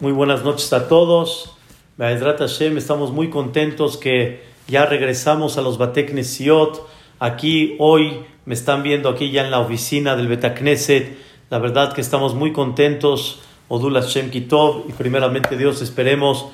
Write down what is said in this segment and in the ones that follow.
Muy buenas noches a todos. Hashem, estamos muy contentos que ya regresamos a los Batek Nesiot. Aquí hoy me están viendo aquí ya en la oficina del Betakneset. La verdad que estamos muy contentos. Odul Hashem Kitov. Y primeramente Dios esperemos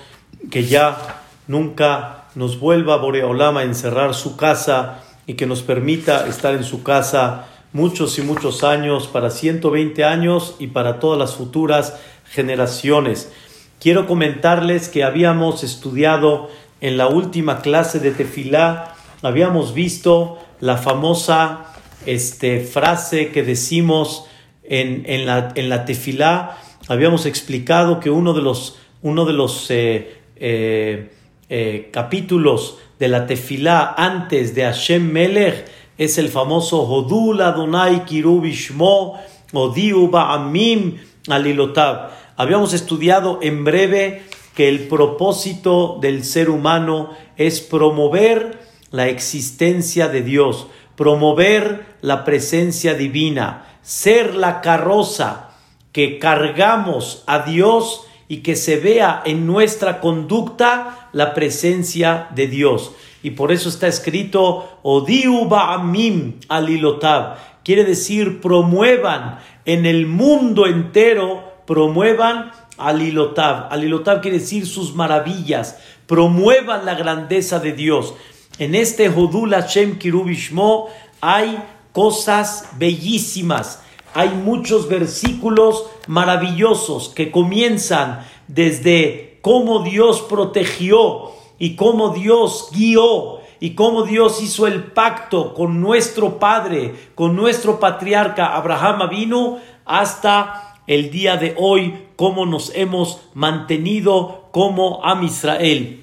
que ya nunca nos vuelva Boreolama a encerrar su casa y que nos permita estar en su casa muchos y muchos años, para 120 años y para todas las futuras generaciones. Quiero comentarles que habíamos estudiado en la última clase de Tefilá, habíamos visto la famosa este, frase que decimos en, en, la, en la Tefilá, habíamos explicado que uno de los, uno de los eh, eh, eh, capítulos de la Tefilá antes de Hashem Melech es el famoso Hodul Adonai Kirubishmo Odiu Ba'amim Alilotab. Habíamos estudiado en breve que el propósito del ser humano es promover la existencia de Dios, promover la presencia divina, ser la carroza que cargamos a Dios y que se vea en nuestra conducta la presencia de Dios. Y por eso está escrito Odiu Ba'amim alilotab. Quiere decir promuevan en el mundo entero promuevan Alilotav. Alilotav quiere decir sus maravillas, promuevan la grandeza de Dios. En este Hodul Hashem Kirubishmo hay cosas bellísimas, hay muchos versículos maravillosos que comienzan desde cómo Dios protegió y cómo Dios guió y cómo Dios hizo el pacto con nuestro padre, con nuestro patriarca Abraham vino hasta el día de hoy, cómo nos hemos mantenido como Am Israel.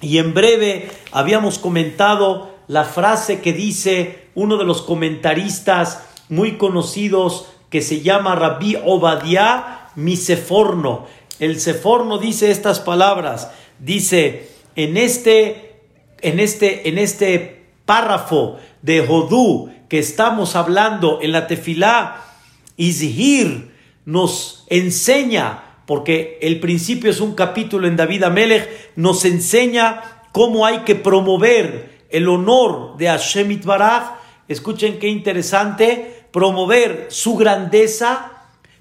Y en breve habíamos comentado la frase que dice uno de los comentaristas muy conocidos que se llama Rabbi Obadiah Miseforno. El Seforno dice estas palabras, dice, en este, en este, en este párrafo de Jodú que estamos hablando en la tefilá, Izhir, nos enseña, porque el principio es un capítulo en David Amelech, nos enseña cómo hay que promover el honor de Hashem Itbaraj. Escuchen qué interesante, promover su grandeza,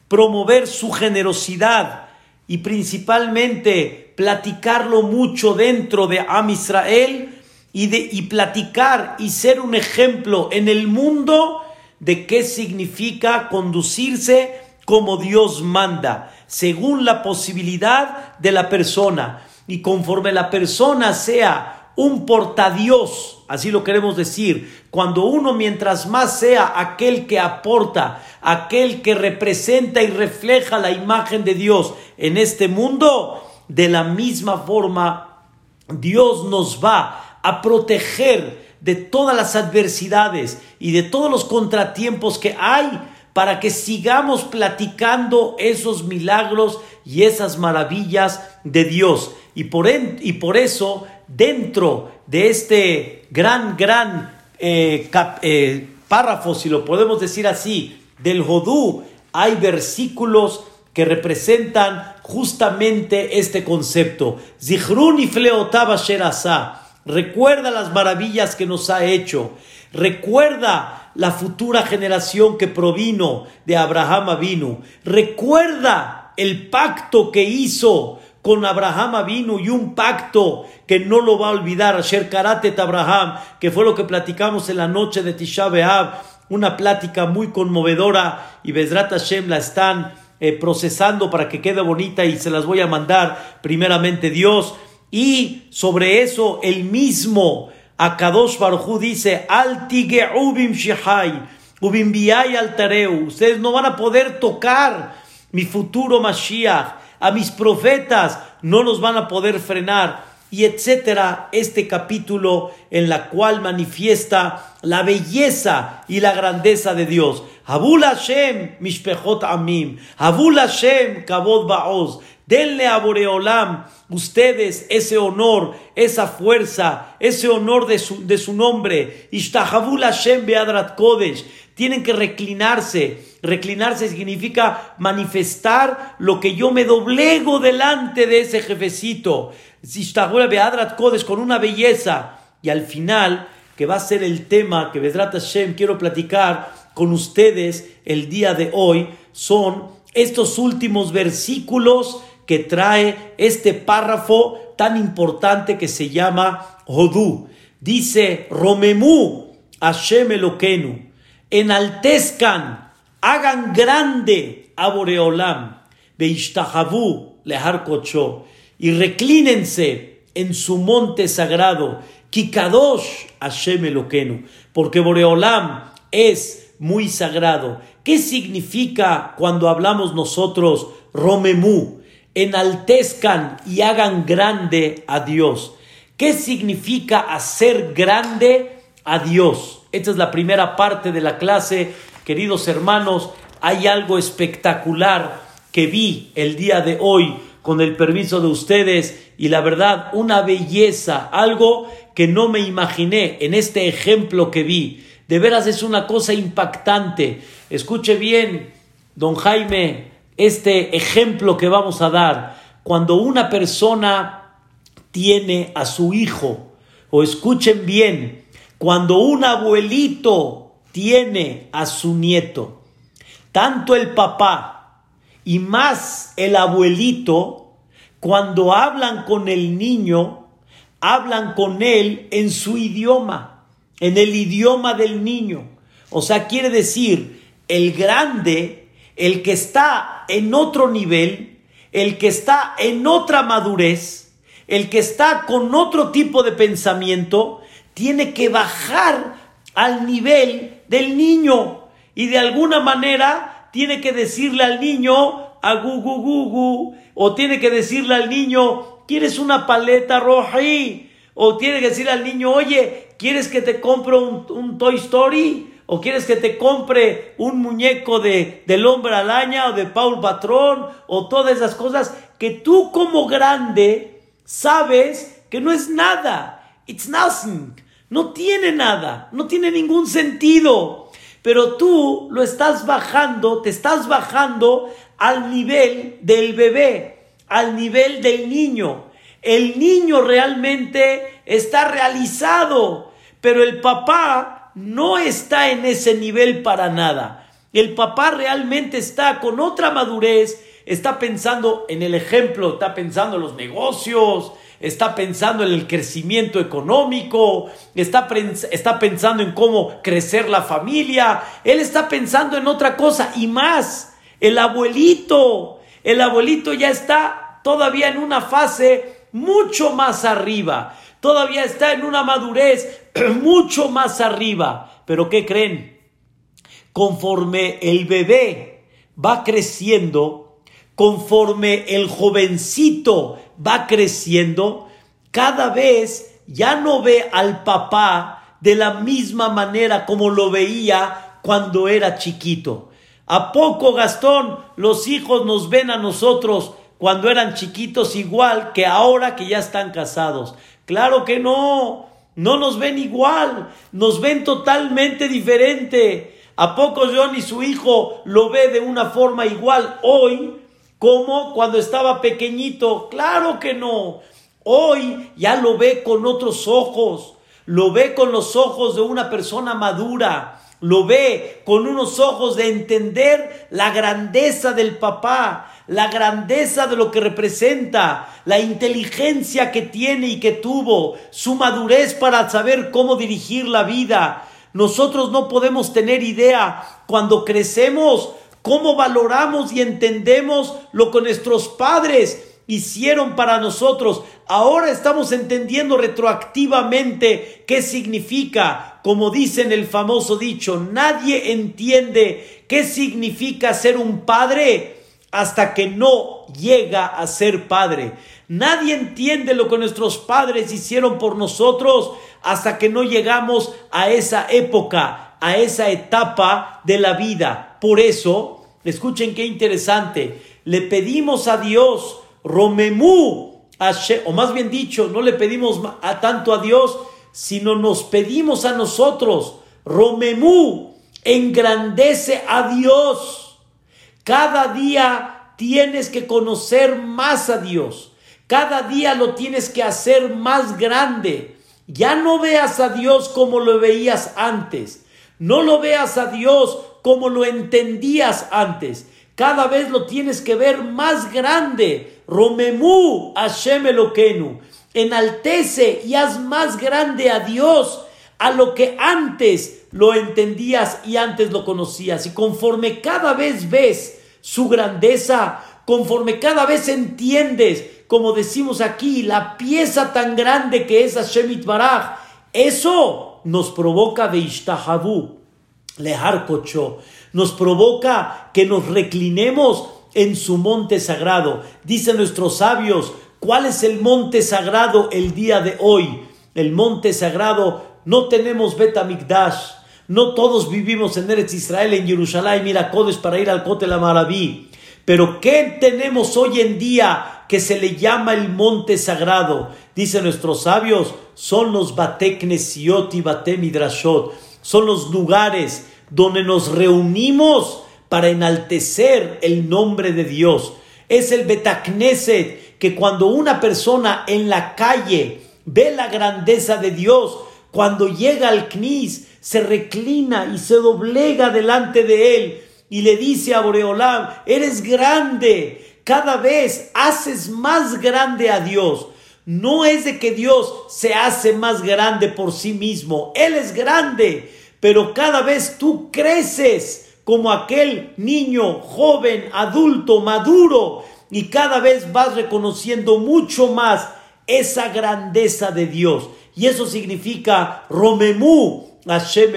promover su generosidad y principalmente platicarlo mucho dentro de Am Israel y, de, y platicar y ser un ejemplo en el mundo de qué significa conducirse como Dios manda, según la posibilidad de la persona. Y conforme la persona sea un portadios, así lo queremos decir, cuando uno mientras más sea aquel que aporta, aquel que representa y refleja la imagen de Dios en este mundo, de la misma forma Dios nos va a proteger de todas las adversidades y de todos los contratiempos que hay para que sigamos platicando esos milagros y esas maravillas de Dios. Y por, y por eso, dentro de este gran, gran eh, eh, párrafo, si lo podemos decir así, del Jodú, hay versículos que representan justamente este concepto. Zichrun y Recuerda las maravillas que nos ha hecho. Recuerda la futura generación que provino de Abraham Avinu. Recuerda el pacto que hizo con Abraham Avinu y un pacto que no lo va a olvidar, Asher Karatet Abraham, que fue lo que platicamos en la noche de Tisha una plática muy conmovedora y Bezrat Hashem la están eh, procesando para que quede bonita y se las voy a mandar primeramente Dios. Y sobre eso el mismo Akadosh Baruj dice, Altige ubim shihai, ubim. Ustedes no van a poder tocar mi futuro Mashiach. A mis profetas no los van a poder frenar. Y etcétera, este capítulo en la cual manifiesta la belleza y la grandeza de Dios. Abul Hashem, Mishpechot Amim. Abul Hashem, Kabod Baoz. Denle a Boreolam ustedes ese honor, esa fuerza, ese honor de su, de su nombre. Ishtahabul Hashem Beadrat Kodesh. Tienen que reclinarse. Reclinarse significa manifestar lo que yo me doblego delante de ese jefecito. Beadrat con una belleza. Y al final, que va a ser el tema que Bedrat Hashem quiero platicar con ustedes el día de hoy, son estos últimos versículos que trae este párrafo tan importante que se llama Hodú. Dice, Romemú Hashem Eloquenu, enaltezcan, hagan grande a Boreolam, Beishtahavu Lehar Kocho, y reclínense en su monte sagrado, Kikadosh Hashem Eloquenu, porque Boreolam es muy sagrado. ¿Qué significa cuando hablamos nosotros Romemú? enaltezcan y hagan grande a Dios. ¿Qué significa hacer grande a Dios? Esta es la primera parte de la clase. Queridos hermanos, hay algo espectacular que vi el día de hoy con el permiso de ustedes y la verdad una belleza, algo que no me imaginé en este ejemplo que vi. De veras es una cosa impactante. Escuche bien, don Jaime, este ejemplo que vamos a dar. Cuando una persona tiene a su hijo, o escuchen bien, cuando un abuelito tiene a su nieto, tanto el papá y más el abuelito, cuando hablan con el niño, hablan con él en su idioma, en el idioma del niño. O sea, quiere decir, el grande el que está en otro nivel, el que está en otra madurez, el que está con otro tipo de pensamiento, tiene que bajar al nivel del niño y de alguna manera tiene que decirle al niño a gu gu gu gu o tiene que decirle al niño ¿quieres una paleta roja? o tiene que decirle al niño oye ¿quieres que te compre un, un Toy Story? ¿O quieres que te compre un muñeco de, del hombre alaña o de Paul Patrón o todas esas cosas que tú como grande sabes que no es nada? It's nothing. No tiene nada, no tiene ningún sentido. Pero tú lo estás bajando, te estás bajando al nivel del bebé, al nivel del niño. El niño realmente está realizado, pero el papá no está en ese nivel para nada. El papá realmente está con otra madurez, está pensando en el ejemplo, está pensando en los negocios, está pensando en el crecimiento económico, está, está pensando en cómo crecer la familia, él está pensando en otra cosa y más. El abuelito, el abuelito ya está todavía en una fase mucho más arriba todavía está en una madurez mucho más arriba. Pero ¿qué creen? Conforme el bebé va creciendo, conforme el jovencito va creciendo, cada vez ya no ve al papá de la misma manera como lo veía cuando era chiquito. ¿A poco, Gastón, los hijos nos ven a nosotros cuando eran chiquitos igual que ahora que ya están casados? Claro que no, no nos ven igual, nos ven totalmente diferente. ¿A poco John y su hijo lo ve de una forma igual hoy como cuando estaba pequeñito? Claro que no. Hoy ya lo ve con otros ojos, lo ve con los ojos de una persona madura, lo ve con unos ojos de entender la grandeza del papá, la grandeza de lo que representa, la inteligencia que tiene y que tuvo, su madurez para saber cómo dirigir la vida. Nosotros no podemos tener idea cuando crecemos cómo valoramos y entendemos lo que nuestros padres hicieron para nosotros. Ahora estamos entendiendo retroactivamente qué significa, como dice en el famoso dicho, nadie entiende qué significa ser un padre hasta que no llega a ser padre. Nadie entiende lo que nuestros padres hicieron por nosotros hasta que no llegamos a esa época, a esa etapa de la vida. Por eso, escuchen qué interesante, le pedimos a Dios, Romemú, o más bien dicho, no le pedimos a tanto a Dios, sino nos pedimos a nosotros, Romemú, engrandece a Dios. Cada día tienes que conocer más a Dios. Cada día lo tienes que hacer más grande. Ya no veas a Dios como lo veías antes. No lo veas a Dios como lo entendías antes. Cada vez lo tienes que ver más grande. Romemú Hashem Eloquenu. Enaltece y haz más grande a Dios a lo que antes lo entendías y antes lo conocías. Y conforme cada vez ves su grandeza, conforme cada vez entiendes, como decimos aquí, la pieza tan grande que es Hashem Baraj, eso nos provoca de Ishtahabu, Lehar Kocho, nos provoca que nos reclinemos en su monte sagrado. Dicen nuestros sabios, ¿cuál es el monte sagrado el día de hoy? El monte sagrado, no tenemos Betamikdash, no todos vivimos en Eretz Israel, en Jerusalén, mira Kodesh para ir al Kotel Maraví. Pero ¿qué tenemos hoy en día que se le llama el monte sagrado? Dicen nuestros sabios, son los Bateknesiot y Batemidrashot. Son los lugares donde nos reunimos para enaltecer el nombre de Dios. Es el Betakneset que cuando una persona en la calle ve la grandeza de Dios, cuando llega al Knis, se reclina y se doblega delante de él y le dice a Boreolam, eres grande, cada vez haces más grande a Dios. No es de que Dios se hace más grande por sí mismo, Él es grande, pero cada vez tú creces como aquel niño, joven, adulto, maduro, y cada vez vas reconociendo mucho más esa grandeza de Dios. Y eso significa Romemú, Hashem.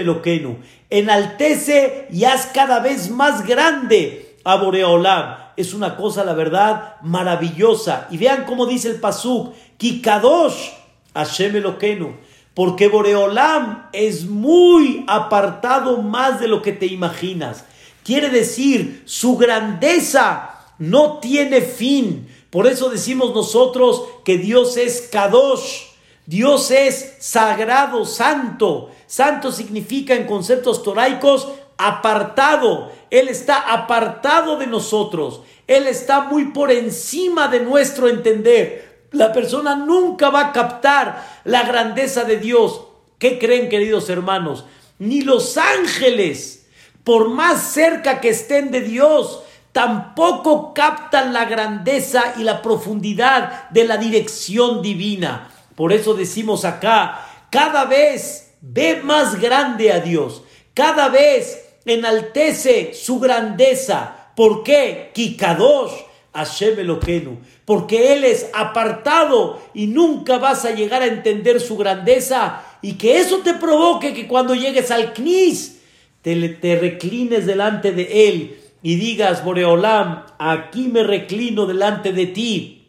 Enaltece y haz cada vez más grande a Boreolam. Es una cosa, la verdad, maravillosa. Y vean cómo dice el Pasuk, Kikadosh Hashem Eloquenu. Porque Boreolam es muy apartado más de lo que te imaginas. Quiere decir, su grandeza no tiene fin. Por eso decimos nosotros que Dios es Kadosh. Dios es sagrado, santo. Santo significa en conceptos toraicos apartado. Él está apartado de nosotros. Él está muy por encima de nuestro entender. La persona nunca va a captar la grandeza de Dios. ¿Qué creen, queridos hermanos? Ni los ángeles, por más cerca que estén de Dios, tampoco captan la grandeza y la profundidad de la dirección divina. Por eso decimos acá, cada vez ve más grande a Dios, cada vez enaltece su grandeza. ¿Por qué? Kikadosh Hashem Eloquenu. Porque Él es apartado y nunca vas a llegar a entender su grandeza y que eso te provoque que cuando llegues al Knis te, te reclines delante de Él y digas, Boreolam, aquí me reclino delante de ti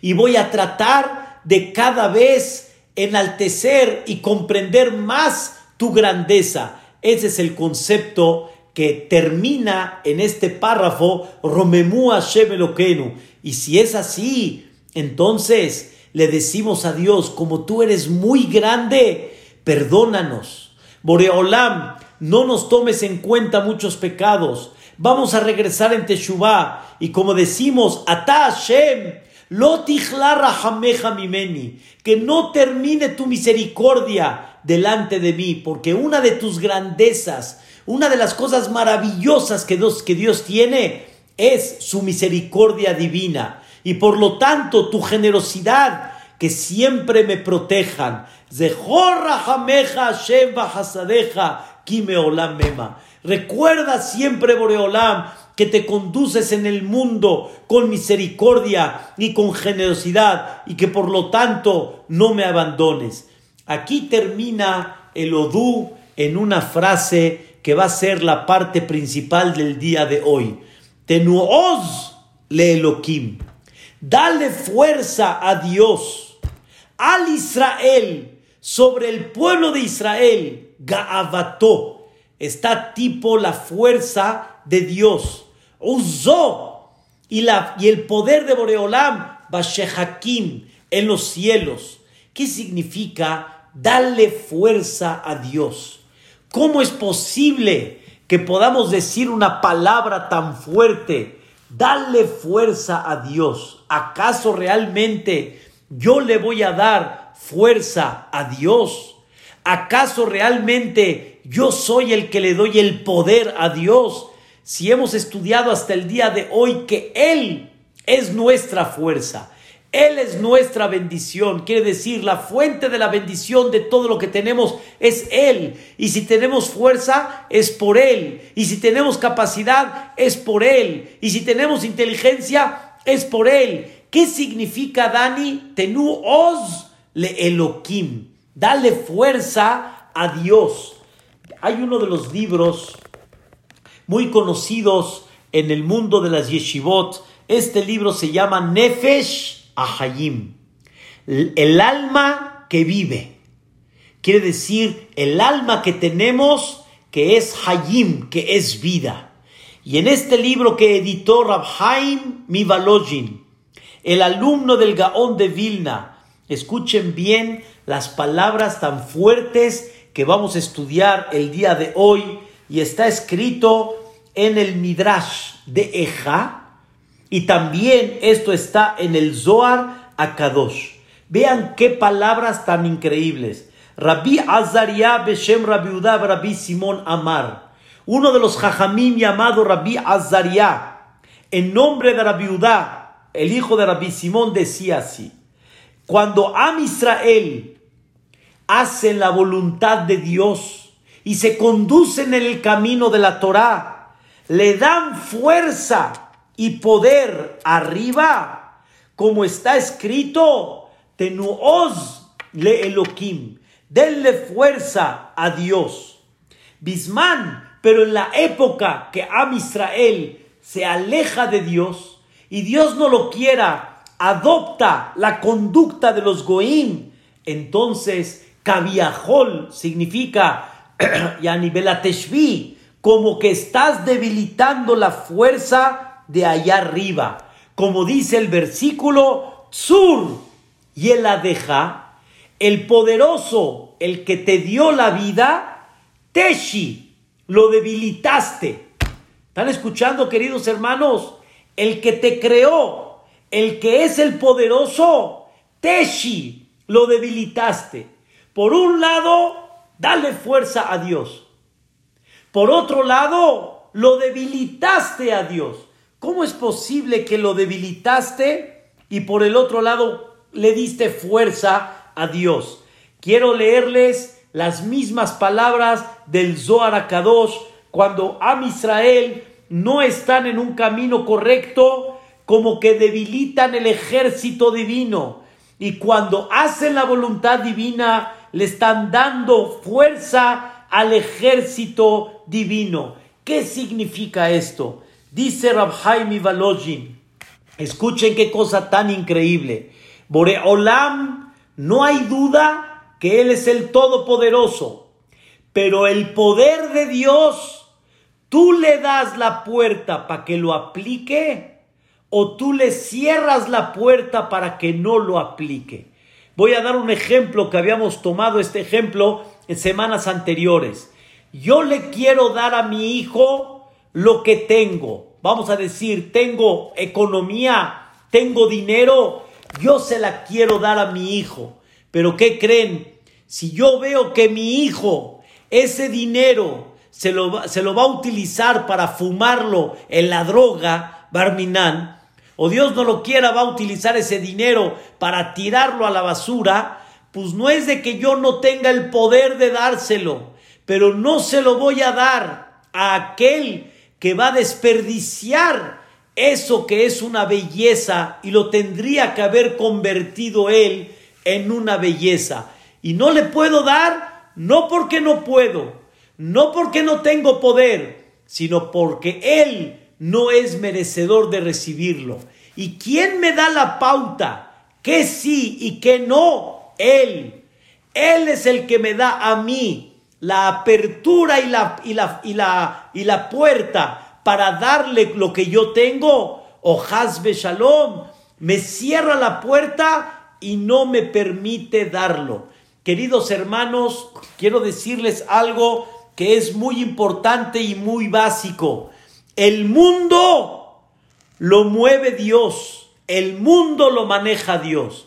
y voy a tratar de cada vez enaltecer y comprender más tu grandeza. Ese es el concepto que termina en este párrafo, Romemu Hashem Y si es así, entonces le decimos a Dios, como tú eres muy grande, perdónanos. Boreolam, no nos tomes en cuenta muchos pecados. Vamos a regresar en Teshuvah. Y como decimos, Ata Hashem, mimeni, que no termine tu misericordia delante de mí, porque una de tus grandezas, una de las cosas maravillosas que Dios, que Dios tiene es su misericordia divina. Y por lo tanto, tu generosidad, que siempre me protejan. Recuerda siempre, Boreolam, que te conduces en el mundo con misericordia y con generosidad y que por lo tanto no me abandones. Aquí termina el Odú en una frase que va a ser la parte principal del día de hoy. Tenuoz le Elohim. Dale fuerza a Dios, al Israel, sobre el pueblo de Israel, Gaavató, está tipo la fuerza de Dios. Uzó y, la, y el poder de Boreolam, Bashehakim, en los cielos. ¿Qué significa darle fuerza a Dios? ¿Cómo es posible que podamos decir una palabra tan fuerte? Darle fuerza a Dios. ¿Acaso realmente yo le voy a dar fuerza a Dios? ¿Acaso realmente yo soy el que le doy el poder a Dios? Si hemos estudiado hasta el día de hoy que Él es nuestra fuerza, Él es nuestra bendición, quiere decir, la fuente de la bendición de todo lo que tenemos es Él. Y si tenemos fuerza, es por Él. Y si tenemos capacidad, es por Él. Y si tenemos inteligencia, es por Él. ¿Qué significa, Dani? Tenú os le Elohim. Dale fuerza a Dios. Hay uno de los libros muy conocidos en el mundo de las yeshivot. Este libro se llama Nefesh Ahayim. El alma que vive. Quiere decir el alma que tenemos que es Hayim, que es vida. Y en este libro que editó Rabhaim Mivalojin, el alumno del Gaón de Vilna, escuchen bien las palabras tan fuertes que vamos a estudiar el día de hoy y está escrito en el Midrash de Eja y también esto está en el Zohar Akadosh. Vean qué palabras tan increíbles. Rabbi Azaria Beshem Rabbi Udab Rabbi Simón Amar. Uno de los jajamim llamado Rabbi Azaria, en nombre de Rabbi Udá, el hijo de Rabbi Simón, decía así: Cuando Am Israel hacen la voluntad de Dios y se conducen en el camino de la Torá, le dan fuerza y poder arriba, como está escrito, Tenuoz le Elohim, denle fuerza a Dios. Bismán, pero en la época que Am Israel se aleja de Dios y Dios no lo quiera, adopta la conducta de los Goim, entonces Kaviahol significa yani belateshvi, como que estás debilitando la fuerza de allá arriba. Como dice el versículo, Tsur y el deja, el poderoso, el que te dio la vida, Teshi, lo debilitaste. ¿Están escuchando, queridos hermanos? El que te creó, el que es el poderoso, Teshi, lo debilitaste. Por un lado, dale fuerza a Dios. Por otro lado, lo debilitaste a Dios. ¿Cómo es posible que lo debilitaste y por el otro lado le diste fuerza a Dios? Quiero leerles las mismas palabras del Zohar Akadosh cuando Am Israel no están en un camino correcto, como que debilitan el ejército divino. Y cuando hacen la voluntad divina, le están dando fuerza al ejército divino. ¿Qué significa esto? Dice Rabhaimi Valojin, escuchen qué cosa tan increíble. Boreolam, no hay duda que Él es el Todopoderoso, pero el poder de Dios, tú le das la puerta para que lo aplique o tú le cierras la puerta para que no lo aplique. Voy a dar un ejemplo que habíamos tomado este ejemplo en semanas anteriores. Yo le quiero dar a mi hijo lo que tengo. Vamos a decir, tengo economía, tengo dinero, yo se la quiero dar a mi hijo. Pero ¿qué creen? Si yo veo que mi hijo ese dinero se lo, se lo va a utilizar para fumarlo en la droga, Barminan, o Dios no lo quiera, va a utilizar ese dinero para tirarlo a la basura, pues no es de que yo no tenga el poder de dárselo, pero no se lo voy a dar a aquel que va a desperdiciar eso que es una belleza y lo tendría que haber convertido él en una belleza. Y no le puedo dar, no porque no puedo, no porque no tengo poder, sino porque él no es merecedor de recibirlo. ¿Y quién me da la pauta? Que sí y que no? Él. Él es el que me da a mí la apertura y la, y la, y la, y la puerta para darle lo que yo tengo, o Hasbe Shalom, me cierra la puerta y no me permite darlo. Queridos hermanos, quiero decirles algo que es muy importante y muy básico. El mundo lo mueve Dios, el mundo lo maneja Dios.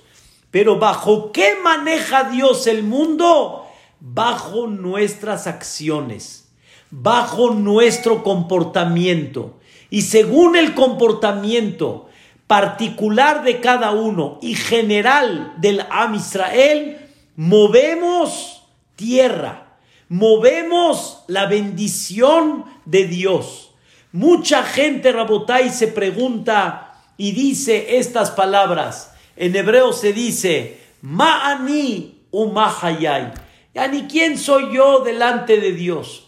Pero ¿bajo qué maneja Dios el mundo? Bajo nuestras acciones, bajo nuestro comportamiento. Y según el comportamiento particular de cada uno y general del Am Israel, movemos tierra, movemos la bendición de Dios. Mucha gente, Rabotai, se pregunta y dice estas palabras. En hebreo se dice, Ma'ani umahayai. Yani, ¿quién soy yo delante de Dios?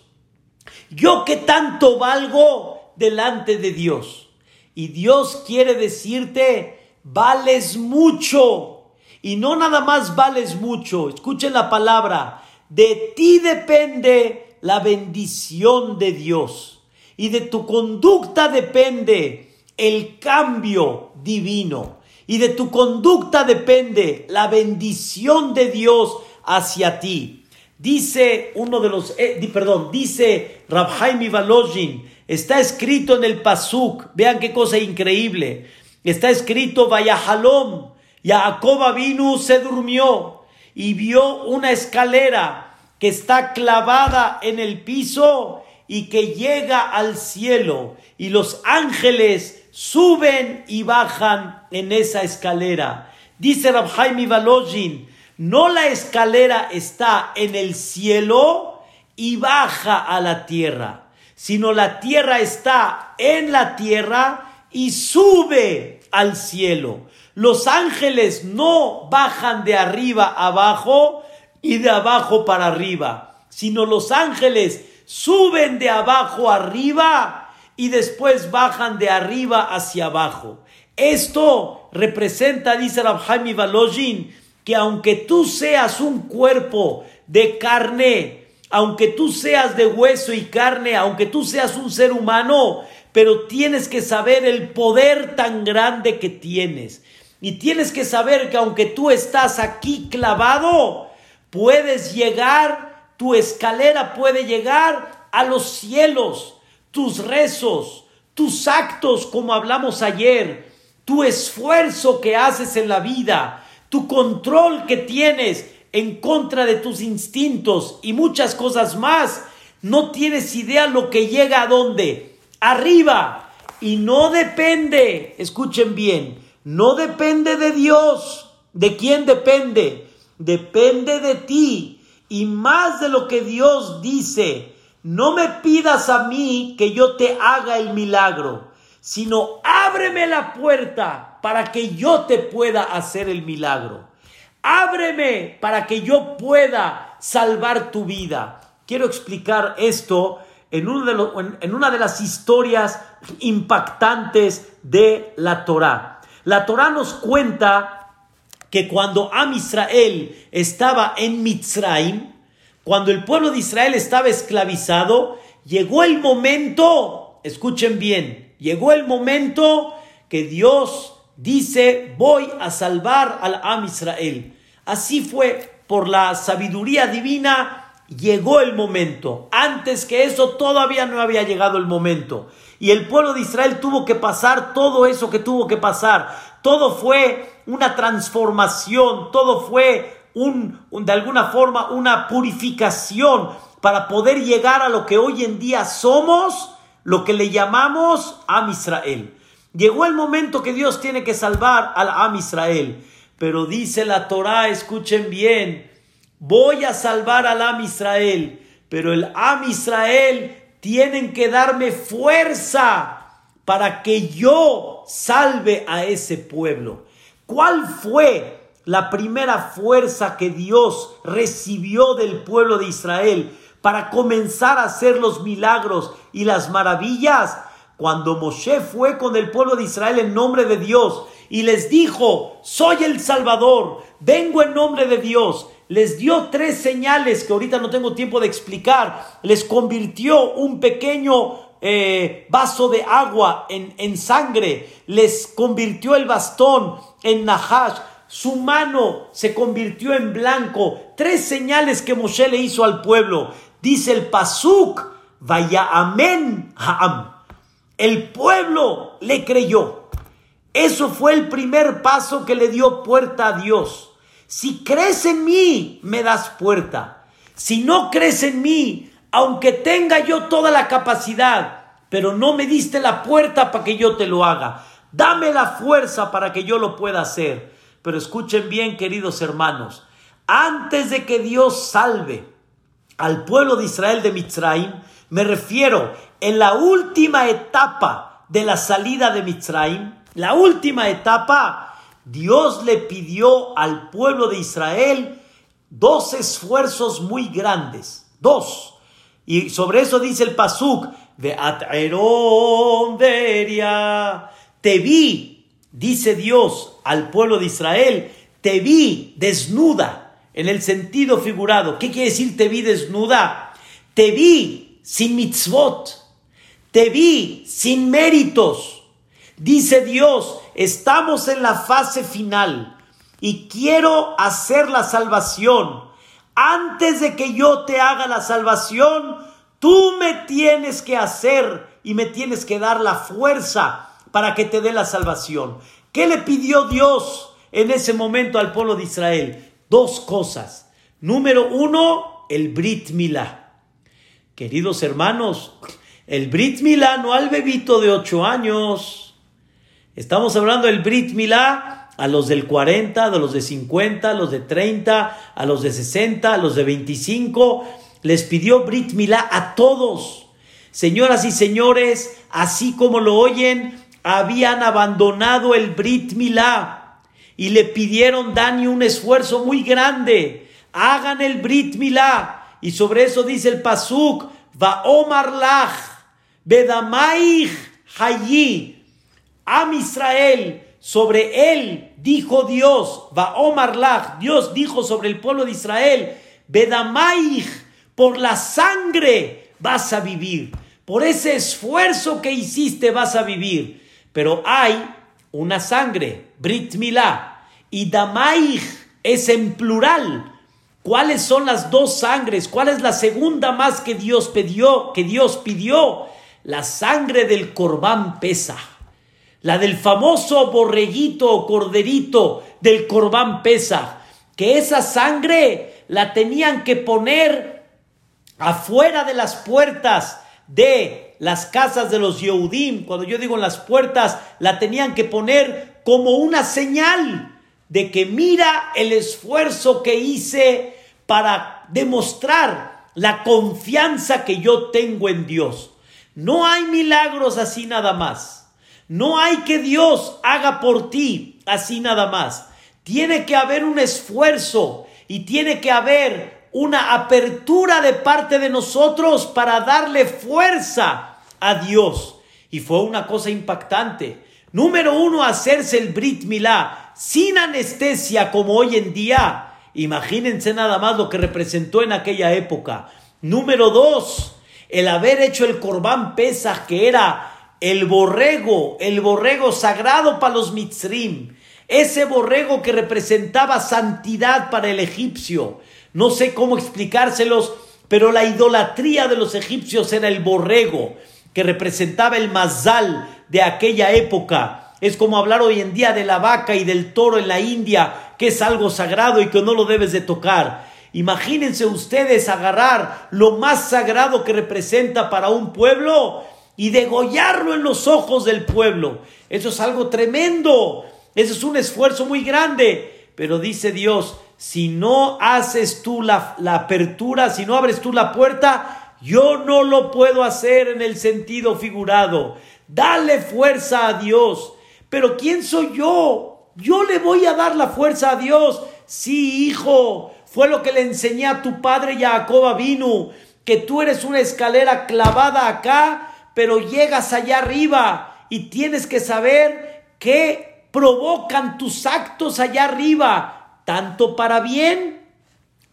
Yo que tanto valgo delante de Dios. Y Dios quiere decirte, vales mucho y no nada más vales mucho, escuchen la palabra, de ti depende la bendición de Dios y de tu conducta depende el cambio divino y de tu conducta depende la bendición de Dios hacia ti. Dice uno de los, eh, perdón, dice Rabhaim Valojin, está escrito en el Pasuk, vean qué cosa increíble, está escrito Vayahalom, Jacob vino, se durmió y vio una escalera que está clavada en el piso y que llega al cielo y los ángeles suben y bajan en esa escalera. Dice Rabhaim Valojin, no la escalera está en el cielo y baja a la tierra, sino la tierra está en la tierra y sube al cielo. Los ángeles no bajan de arriba abajo y de abajo para arriba, sino los ángeles suben de abajo arriba y después bajan de arriba hacia abajo. Esto representa, dice Rabhaim Valojin, que aunque tú seas un cuerpo de carne, aunque tú seas de hueso y carne, aunque tú seas un ser humano, pero tienes que saber el poder tan grande que tienes. Y tienes que saber que aunque tú estás aquí clavado, puedes llegar, tu escalera puede llegar a los cielos, tus rezos, tus actos, como hablamos ayer, tu esfuerzo que haces en la vida, tu control que tienes en contra de tus instintos y muchas cosas más. No tienes idea lo que llega a dónde. Arriba. Y no depende, escuchen bien, no depende de Dios. ¿De quién depende? Depende de ti. Y más de lo que Dios dice, no me pidas a mí que yo te haga el milagro, sino ábreme la puerta para que yo te pueda hacer el milagro. Ábreme para que yo pueda salvar tu vida. Quiero explicar esto en, uno de en una de las historias impactantes de la Torah. La Torah nos cuenta que cuando Am Israel estaba en Mitzrayim, cuando el pueblo de Israel estaba esclavizado, llegó el momento, escuchen bien, llegó el momento que Dios dice, voy a salvar al Am Israel. Así fue, por la sabiduría divina, llegó el momento. Antes que eso todavía no había llegado el momento. Y el pueblo de Israel tuvo que pasar todo eso que tuvo que pasar. Todo fue una transformación, todo fue un, de alguna forma una purificación para poder llegar a lo que hoy en día somos, lo que le llamamos Am Israel. Llegó el momento que Dios tiene que salvar al Am Israel. Pero dice la Torah, escuchen bien, voy a salvar al Am Israel, pero el Am Israel tienen que darme fuerza para que yo salve a ese pueblo. ¿Cuál fue la primera fuerza que Dios recibió del pueblo de Israel para comenzar a hacer los milagros y las maravillas? Cuando Moshe fue con el pueblo de Israel en nombre de Dios y les dijo, soy el Salvador, vengo en nombre de Dios. les dio tres señales que ahorita no tengo tiempo de explicar. Les convirtió un pequeño eh, vaso de agua en, en, sangre, les convirtió el bastón en nahash, su mano se convirtió en blanco. Tres señales que Moshe le hizo al pueblo. Dice el Pasuk, vaya amén, Ha'am. El pueblo le creyó. Eso fue el primer paso que le dio puerta a Dios. Si crees en mí, me das puerta. Si no crees en mí, aunque tenga yo toda la capacidad, pero no me diste la puerta para que yo te lo haga. Dame la fuerza para que yo lo pueda hacer. Pero escuchen bien, queridos hermanos, antes de que Dios salve al pueblo de Israel de Mitzrayim, me refiero en la última etapa de la salida de Mitzrayim, la última etapa, Dios le pidió al pueblo de Israel dos esfuerzos muy grandes, dos. Y sobre eso dice el Pasuk, de te vi, dice Dios al pueblo de Israel, te vi desnuda, en el sentido figurado. ¿Qué quiere decir te vi desnuda? Te vi sin mitzvot, te vi sin méritos. Dice Dios, estamos en la fase final y quiero hacer la salvación. Antes de que yo te haga la salvación, tú me tienes que hacer y me tienes que dar la fuerza para que te dé la salvación. ¿Qué le pidió Dios en ese momento al pueblo de Israel? Dos cosas. Número uno, el Brit Milá. Queridos hermanos, el Brit Milá no al bebito de ocho años Estamos hablando del Brit Milá a los del 40, a los de 50, a los de 30, a los de 60, a los de 25. Les pidió Brit Milá a todos. Señoras y señores, así como lo oyen, habían abandonado el Brit Milá y le pidieron Dani un esfuerzo muy grande. Hagan el Brit Milá. Y sobre eso dice el Pasuk, Va Omar Lach, Bedamaich Hayi, Am Israel, sobre él dijo Dios, va Omar Lach, Dios dijo sobre el pueblo de Israel, Bedamaich, por la sangre vas a vivir, por ese esfuerzo que hiciste vas a vivir. Pero hay una sangre, Brit Milá, y Damaich es en plural. ¿Cuáles son las dos sangres? ¿Cuál es la segunda más que Dios pidió? Que Dios pidió? La sangre del Corbán pesa la del famoso borreguito o corderito del corbán pesa, que esa sangre la tenían que poner afuera de las puertas de las casas de los Yehudim. Cuando yo digo en las puertas, la tenían que poner como una señal de que mira el esfuerzo que hice para demostrar la confianza que yo tengo en Dios. No hay milagros así nada más. No hay que Dios haga por ti así nada más. Tiene que haber un esfuerzo y tiene que haber una apertura de parte de nosotros para darle fuerza a Dios. Y fue una cosa impactante. Número uno, hacerse el Brit Milá sin anestesia como hoy en día. Imagínense nada más lo que representó en aquella época. Número dos, el haber hecho el Corbán Pesach, que era el borrego, el borrego sagrado para los mitzrim, ese borrego que representaba santidad para el egipcio. No sé cómo explicárselos, pero la idolatría de los egipcios era el borrego, que representaba el mazal de aquella época. Es como hablar hoy en día de la vaca y del toro en la India, que es algo sagrado y que no lo debes de tocar. Imagínense ustedes agarrar lo más sagrado que representa para un pueblo y degollarlo en los ojos del pueblo. Eso es algo tremendo. Eso es un esfuerzo muy grande. Pero dice Dios, si no haces tú la, apertura, si no abres tú la puerta, yo no lo puedo hacer en el sentido figurado. Dale fuerza a Dios. Pero ¿quién soy yo? Yo le voy a dar la fuerza a Dios. Sí, hijo, fue lo que le enseñé a tu padre Jacob vino, que tú eres una escalera clavada acá pero llegas allá arriba y tienes que saber qué provocan tus actos allá arriba, tanto para bien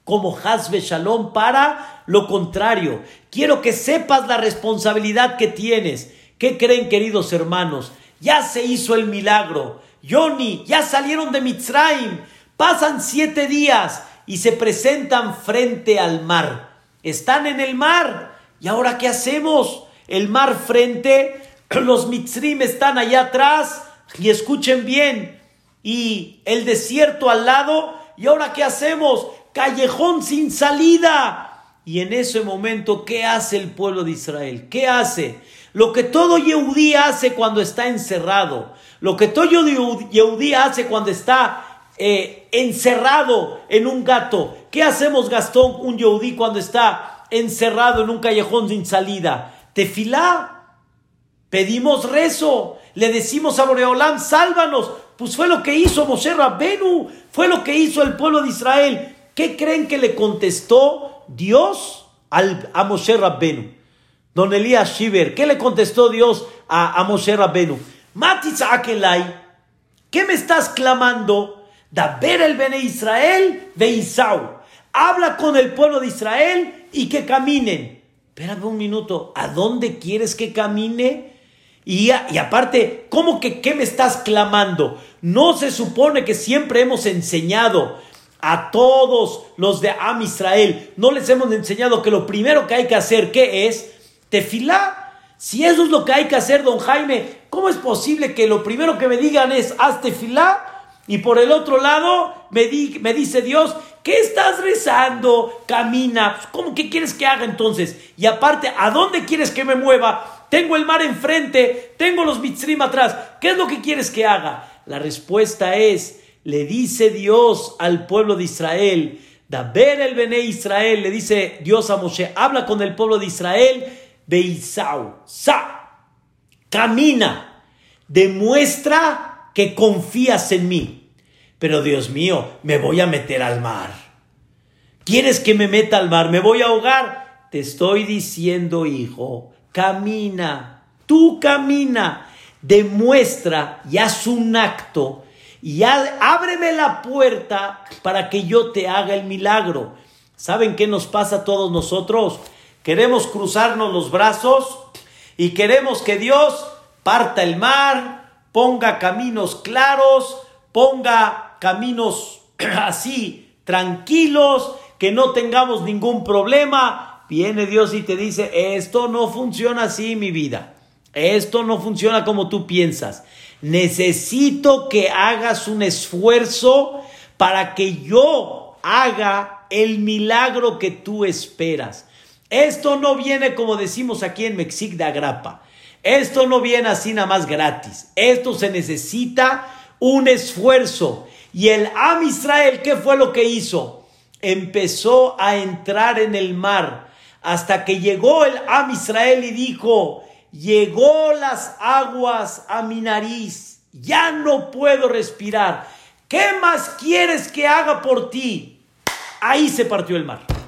como Hazbe Shalom para lo contrario. Quiero que sepas la responsabilidad que tienes. ¿Qué creen, queridos hermanos? Ya se hizo el milagro. Yoni, ya salieron de Mitzrayim. Pasan siete días y se presentan frente al mar. Están en el mar. ¿Y ahora qué hacemos? El mar frente, los Mitzrim están allá atrás. Y escuchen bien. Y el desierto al lado. ¿Y ahora qué hacemos? Callejón sin salida. Y en ese momento, ¿qué hace el pueblo de Israel? ¿Qué hace? Lo que todo Yehudí hace cuando está encerrado. Lo que todo Yehudí hace cuando está eh, encerrado en un gato. ¿Qué hacemos, Gastón, un Yehudí cuando está encerrado en un callejón sin salida? Tefilá. Pedimos rezo. Le decimos a Boreolam, sálvanos. Pues fue lo que hizo Moshe Rabbenu. Fue lo que hizo el pueblo de Israel. ¿Qué creen que le contestó Dios al, a Moshe Rabbenu? Don Elías Shiver, ¿qué le contestó Dios a, a Moshe Rabbenu? ¿qué me estás clamando? Da ver el Bene Israel de Isau. Habla con el pueblo de Israel y que caminen. Espérame un minuto, ¿a dónde quieres que camine? Y, y aparte, ¿cómo que qué me estás clamando? No se supone que siempre hemos enseñado a todos los de Am Israel. No les hemos enseñado que lo primero que hay que hacer, ¿qué es? Tefilá. Si eso es lo que hay que hacer, don Jaime, ¿cómo es posible que lo primero que me digan es haz tefilá? Y por el otro lado, me, me dice Dios, ¿qué estás rezando? Camina. ¿Cómo que quieres que haga entonces? Y aparte, ¿a dónde quieres que me mueva? Tengo el mar enfrente, tengo los mitzrim atrás. ¿Qué es lo que quieres que haga? La respuesta es, le dice Dios al pueblo de Israel, da ver el Bene Israel, le dice Dios a Moshe, habla con el pueblo de Israel, Beisau, sa, camina, demuestra que confías en mí. Pero Dios mío, me voy a meter al mar. ¿Quieres que me meta al mar? ¿Me voy a ahogar? Te estoy diciendo, hijo, camina, tú camina, demuestra y haz un acto y ábreme la puerta para que yo te haga el milagro. ¿Saben qué nos pasa a todos nosotros? Queremos cruzarnos los brazos y queremos que Dios parta el mar, ponga caminos claros, ponga caminos así, tranquilos, que no tengamos ningún problema, viene Dios y te dice, esto no funciona así, mi vida. Esto no funciona como tú piensas. Necesito que hagas un esfuerzo para que yo haga el milagro que tú esperas. Esto no viene como decimos aquí en Mexic de Agrapa. Esto no viene así nada más gratis. Esto se necesita un esfuerzo. Y el Am Israel, ¿qué fue lo que hizo? Empezó a entrar en el mar hasta que llegó el Am Israel y dijo, llegó las aguas a mi nariz, ya no puedo respirar. ¿Qué más quieres que haga por ti? Ahí se partió el mar.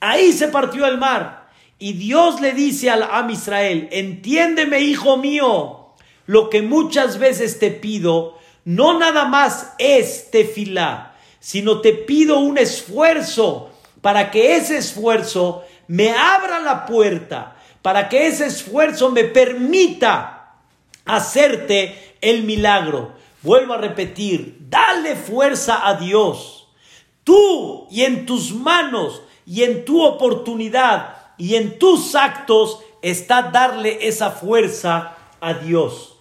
Ahí se partió el mar. Y Dios le dice al Am Israel, entiéndeme, hijo mío, lo que muchas veces te pido, no nada más es tefilá, sino te pido un esfuerzo para que ese esfuerzo me abra la puerta, para que ese esfuerzo me permita hacerte el milagro. Vuelvo a repetir, dale fuerza a Dios. Tú y en tus manos y en tu oportunidad y en tus actos está darle esa fuerza a Dios.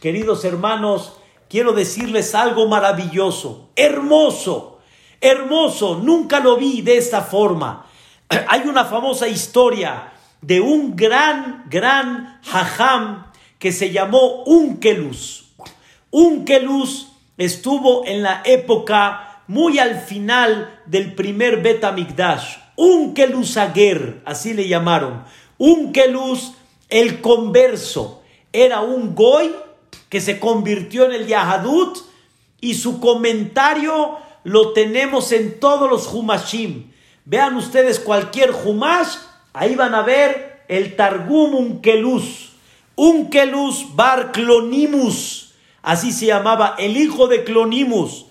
Queridos hermanos, quiero decirles algo maravilloso, hermoso, hermoso, nunca lo vi de esta forma. Hay una famosa historia de un gran, gran hajam que se llamó Unkelus. Unkelus estuvo en la época muy al final del primer Betamigdash. Unkelus Aguer, así le llamaron. Unkelus, el converso, era un goy que se convirtió en el Yahadut y su comentario lo tenemos en todos los Humashim. Vean ustedes cualquier Humash, ahí van a ver el Targum Unkelus, Unkelus Bar Clonimus, así se llamaba el hijo de Clonimus.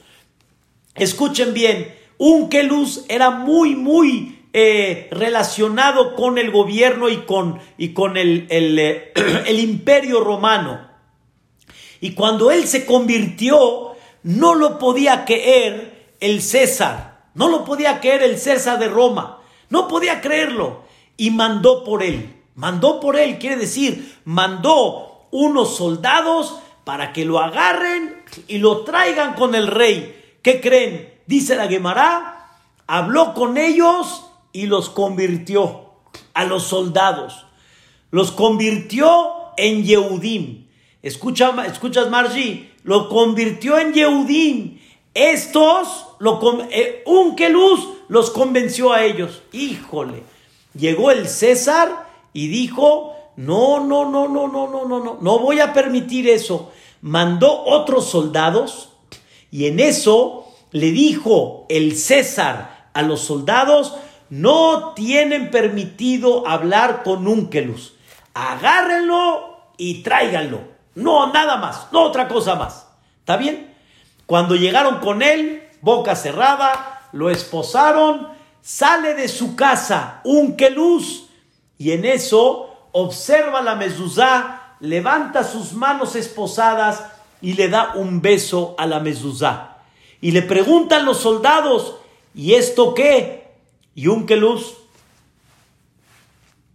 Escuchen bien, Unkelus era muy, muy eh, relacionado con el gobierno y con, y con el, eh, el imperio romano. Y cuando él se convirtió, no lo podía creer el César, no lo podía creer el César de Roma, no podía creerlo y mandó por él. Mandó por él, quiere decir, mandó unos soldados para que lo agarren y lo traigan con el rey. ¿Qué creen? Dice la Gemara, habló con ellos y los convirtió a los soldados. Los convirtió en Yehudim. Escucha, escuchas, Margie, lo convirtió en Yehudim. Estos, eh, un luz los convenció a ellos. Híjole, llegó el César y dijo, no, no, no, no, no, no, no, no, no voy a permitir eso. Mandó otros soldados y en eso le dijo el César a los soldados, no tienen permitido hablar con Unkelus. Agárrenlo y tráiganlo. No, nada más, no otra cosa más. ¿Está bien? Cuando llegaron con él, boca cerrada, lo esposaron, sale de su casa Unkelus y en eso observa la mezuzá, levanta sus manos esposadas y le da un beso a la mezuzá. Y le preguntan los soldados, ¿y esto qué? Y Unkelus,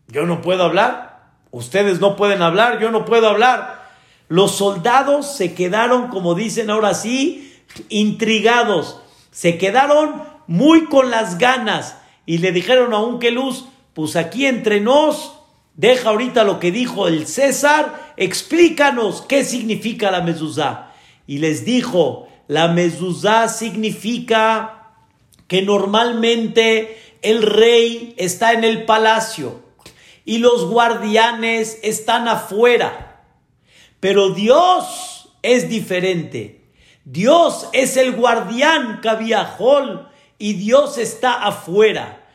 yo no puedo hablar, ustedes no pueden hablar, yo no puedo hablar. Los soldados se quedaron, como dicen ahora sí, intrigados, se quedaron muy con las ganas y le dijeron a Unkelus, pues aquí entre nos, deja ahorita lo que dijo el César, explícanos qué significa la mezuzá. Y les dijo, la mezuzá significa que normalmente el rey está en el palacio y los guardianes están afuera. Pero Dios es diferente. Dios es el guardián Cabiajol y Dios está afuera.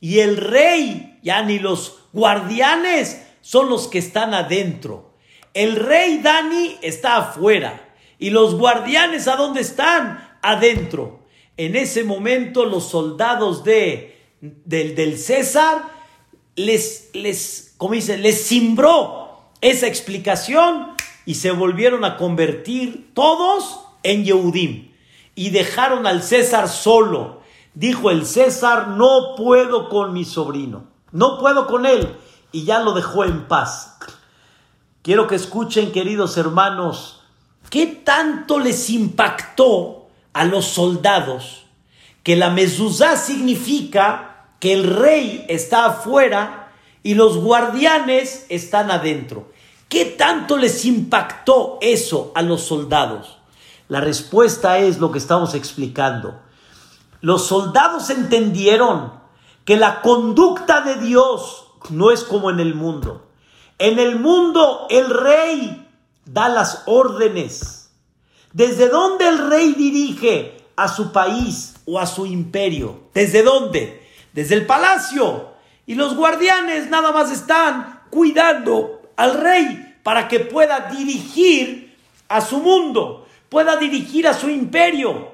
Y el rey, ya ni los guardianes son los que están adentro. El rey Dani está afuera. ¿Y los guardianes a dónde están? Adentro. En ese momento los soldados de, del, del César les, les, dice, les cimbró esa explicación y se volvieron a convertir todos en Yehudim y dejaron al César solo. Dijo el César, no puedo con mi sobrino, no puedo con él y ya lo dejó en paz. Quiero que escuchen, queridos hermanos, ¿qué tanto les impactó a los soldados que la mezuzá significa que el rey está afuera y los guardianes están adentro? ¿Qué tanto les impactó eso a los soldados? La respuesta es lo que estamos explicando. Los soldados entendieron que la conducta de Dios no es como en el mundo. En el mundo el rey da las órdenes. ¿Desde dónde el rey dirige a su país o a su imperio? ¿Desde dónde? Desde el palacio. Y los guardianes nada más están cuidando al rey para que pueda dirigir a su mundo, pueda dirigir a su imperio.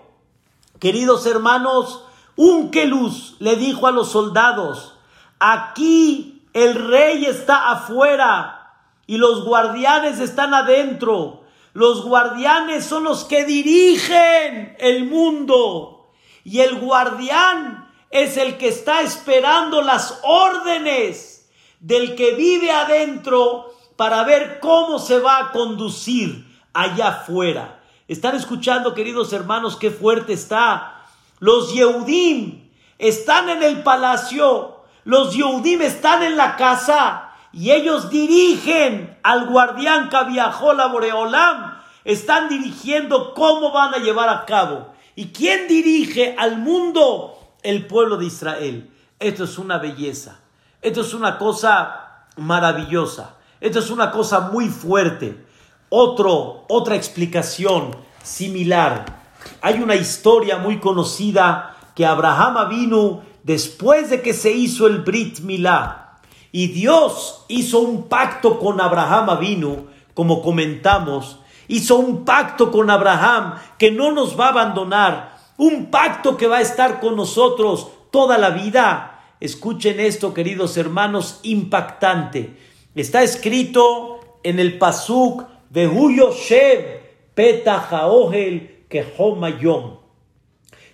Queridos hermanos, Unkelus le dijo a los soldados, aquí el rey está afuera y los guardianes están adentro. Los guardianes son los que dirigen el mundo. Y el guardián es el que está esperando las órdenes del que vive adentro para ver cómo se va a conducir allá afuera. ¿Están escuchando, queridos hermanos, qué fuerte está? Los Yehudim están en el palacio, los Yehudim están en la casa, y ellos dirigen al guardián que viajó la Boreolam, están dirigiendo cómo van a llevar a cabo. ¿Y quién dirige al mundo? El pueblo de Israel. Esto es una belleza. Esto es una cosa maravillosa. Esto es una cosa muy fuerte. Otro, otra explicación similar. Hay una historia muy conocida que Abraham vino después de que se hizo el Brit Milá, y Dios hizo un pacto con Abraham Avinu, como comentamos, hizo un pacto con Abraham que no nos va a abandonar un pacto que va a estar con nosotros toda la vida. Escuchen esto, queridos hermanos, impactante. Está escrito en el Pasuk de Shev Petahaohel Kehomayom.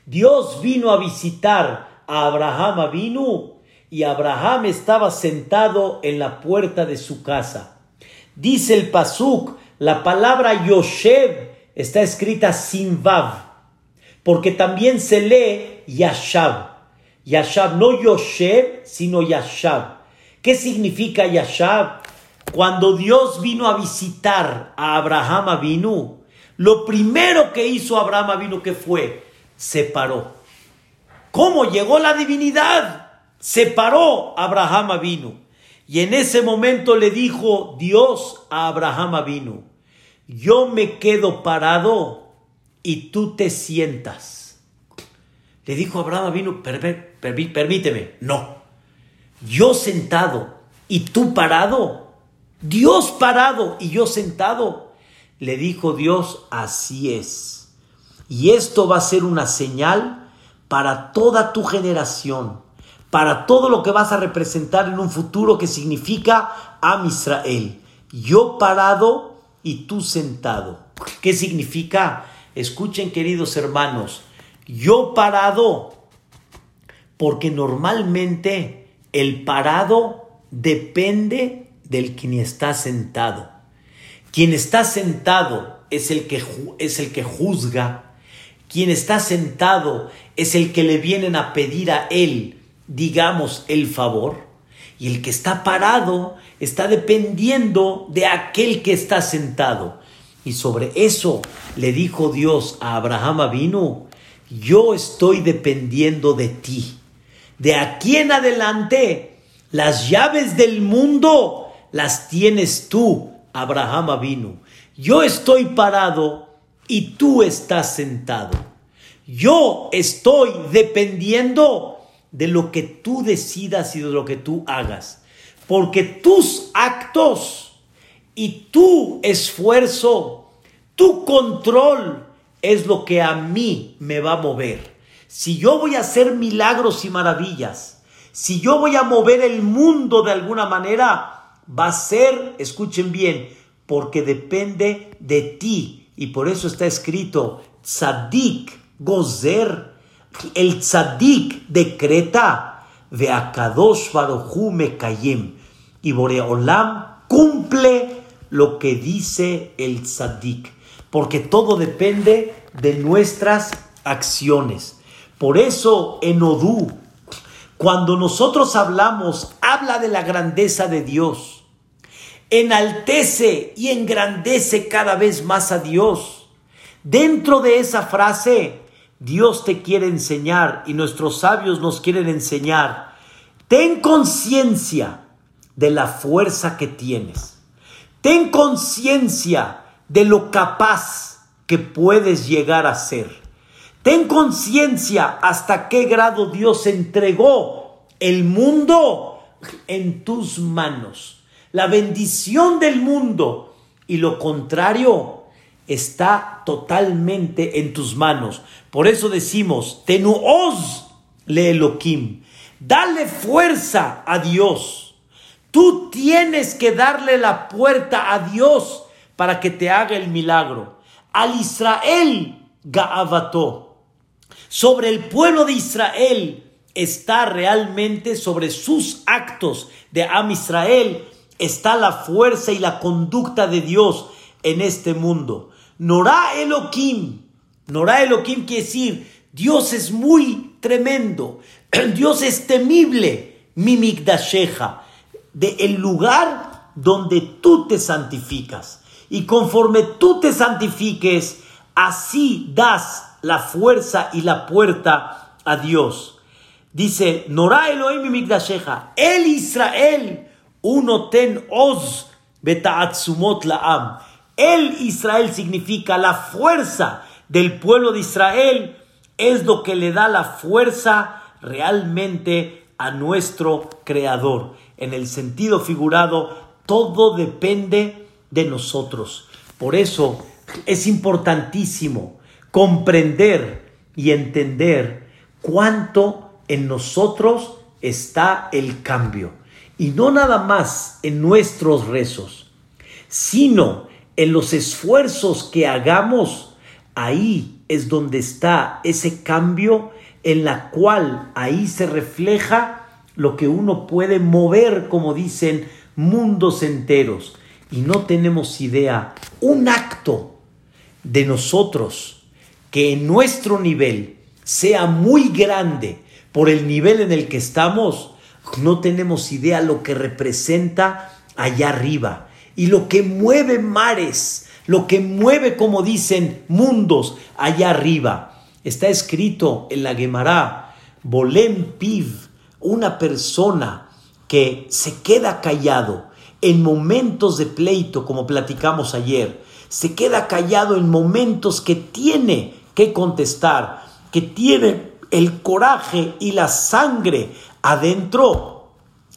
Dios vino a visitar a Abraham vino y Abraham estaba sentado en la puerta de su casa. Dice el Pasuk, la palabra Yoshev está escrita sin Vav, porque también se lee Yashab. Yashab, no Yoshev, sino Yashab. ¿Qué significa Yashab? Cuando Dios vino a visitar a Abraham vino, lo primero que hizo Abraham vino que fue, se paró. ¿Cómo llegó la divinidad? Se paró Abraham vino. Y en ese momento le dijo Dios a Abraham vino, yo me quedo parado y tú te sientas. Le dijo Abraham vino, permíteme, no. Yo sentado y tú parado. Dios parado y yo sentado. Le dijo Dios, así es. Y esto va a ser una señal para toda tu generación, para todo lo que vas a representar en un futuro que significa Am Israel. Yo parado y tú sentado. ¿Qué significa? Escuchen queridos hermanos, yo parado, porque normalmente el parado depende del quien está sentado. Quien está sentado es el que, es el que juzga. Quien está sentado es el que le vienen a pedir a él, digamos, el favor. Y el que está parado está dependiendo de aquel que está sentado. Y sobre eso le dijo Dios a Abraham vino, yo estoy dependiendo de ti. De aquí en adelante, las llaves del mundo las tienes tú, Abraham vino. Yo estoy parado y tú estás sentado. Yo estoy dependiendo de lo que tú decidas y de lo que tú hagas. Porque tus actos y tu esfuerzo, tu control es lo que a mí me va a mover. Si yo voy a hacer milagros y maravillas, si yo voy a mover el mundo de alguna manera, va a ser, escuchen bien, porque depende de ti. Y por eso está escrito, tzadik gozer, el tzadik decreta, ve akadosh baruchu mekayem. Y Boreolam cumple lo que dice el tzadik. Porque todo depende de nuestras acciones. Por eso en Odú, cuando nosotros hablamos, habla de la grandeza de Dios enaltece y engrandece cada vez más a Dios. Dentro de esa frase, Dios te quiere enseñar y nuestros sabios nos quieren enseñar. Ten conciencia de la fuerza que tienes. Ten conciencia de lo capaz que puedes llegar a ser. Ten conciencia hasta qué grado Dios entregó el mundo en tus manos la bendición del mundo y lo contrario está totalmente en tus manos. Por eso decimos, tenuoz le Elohim, dale fuerza a Dios. Tú tienes que darle la puerta a Dios para que te haga el milagro. Al Israel Gaavato, sobre el pueblo de Israel está realmente sobre sus actos de Am Israel está la fuerza y la conducta de Dios en este mundo. Norá Elohim, Norá Elohim quiere decir, Dios es muy tremendo, Dios es temible, Mimikdasheja, de el lugar donde tú te santificas. Y conforme tú te santifiques, así das la fuerza y la puerta a Dios. Dice, Norá Elohim Mimikdasheja, el Israel, uno ten oz betaatzumot laam. El Israel significa la fuerza del pueblo de Israel. Es lo que le da la fuerza realmente a nuestro Creador. En el sentido figurado, todo depende de nosotros. Por eso es importantísimo comprender y entender cuánto en nosotros está el cambio. Y no nada más en nuestros rezos, sino en los esfuerzos que hagamos. Ahí es donde está ese cambio en la cual ahí se refleja lo que uno puede mover, como dicen, mundos enteros. Y no tenemos idea, un acto de nosotros que en nuestro nivel sea muy grande por el nivel en el que estamos, no tenemos idea lo que representa allá arriba y lo que mueve mares, lo que mueve, como dicen, mundos allá arriba. Está escrito en la Gemara, Bolem Piv, una persona que se queda callado en momentos de pleito, como platicamos ayer, se queda callado en momentos que tiene que contestar, que tiene el coraje y la sangre adentro.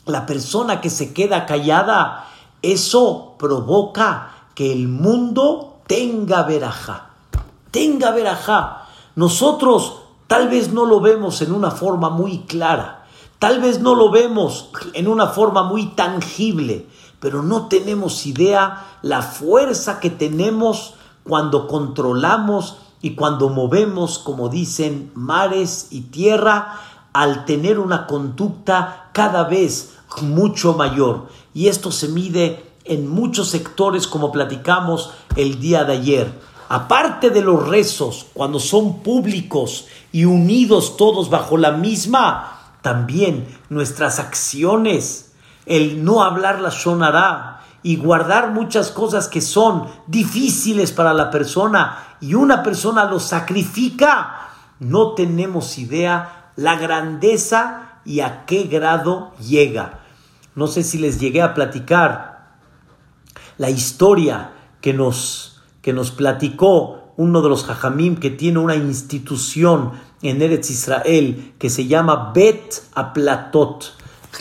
La persona que se queda callada, eso provoca que el mundo tenga veraja, tenga veraja. Nosotros tal vez no lo vemos en una forma muy clara, tal vez no lo vemos en una forma muy tangible, pero no tenemos idea la fuerza que tenemos cuando controlamos y cuando movemos, como dicen, mares y tierra, al tener una conducta cada vez mucho mayor. Y esto se mide en muchos sectores, como platicamos el día de ayer. Aparte de los rezos, cuando son públicos y unidos todos bajo la misma, también nuestras acciones, el no hablar la sonará y guardar muchas cosas que son difíciles para la persona y una persona lo sacrifica, no tenemos idea la grandeza y a qué grado llega. No sé si les llegué a platicar la historia que nos, que nos platicó uno de los hajamim que tiene una institución en Eretz Israel que se llama Bet Aplatot.